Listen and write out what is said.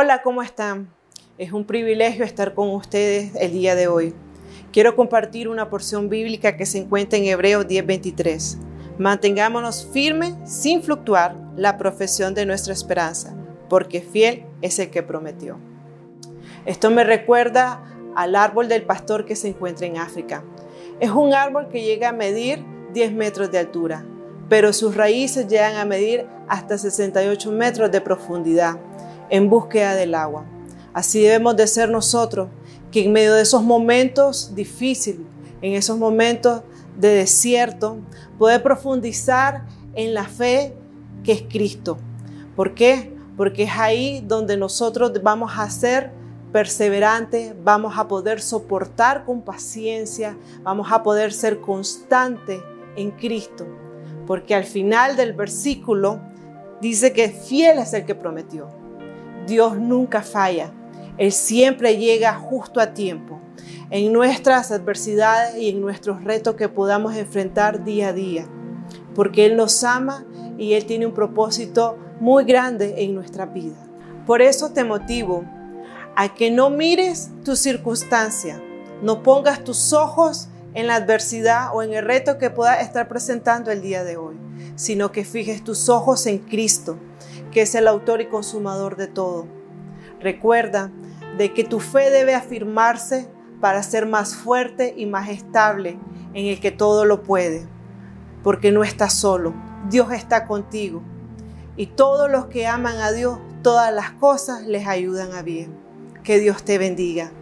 Hola, ¿cómo están? Es un privilegio estar con ustedes el día de hoy. Quiero compartir una porción bíblica que se encuentra en Hebreos 10:23. Mantengámonos firmes sin fluctuar la profesión de nuestra esperanza, porque fiel es el que prometió. Esto me recuerda al árbol del pastor que se encuentra en África. Es un árbol que llega a medir 10 metros de altura, pero sus raíces llegan a medir hasta 68 metros de profundidad en búsqueda del agua. Así debemos de ser nosotros, que en medio de esos momentos difíciles, en esos momentos de desierto, poder profundizar en la fe que es Cristo. ¿Por qué? Porque es ahí donde nosotros vamos a ser perseverantes, vamos a poder soportar con paciencia, vamos a poder ser constantes en Cristo. Porque al final del versículo dice que fiel es el que prometió. Dios nunca falla. Él siempre llega justo a tiempo en nuestras adversidades y en nuestros retos que podamos enfrentar día a día. Porque Él nos ama y Él tiene un propósito muy grande en nuestra vida. Por eso te motivo a que no mires tu circunstancia, no pongas tus ojos en la adversidad o en el reto que pueda estar presentando el día de hoy, sino que fijes tus ojos en Cristo, que es el autor y consumador de todo. Recuerda de que tu fe debe afirmarse para ser más fuerte y más estable en el que todo lo puede, porque no estás solo, Dios está contigo. Y todos los que aman a Dios, todas las cosas les ayudan a bien. Que Dios te bendiga.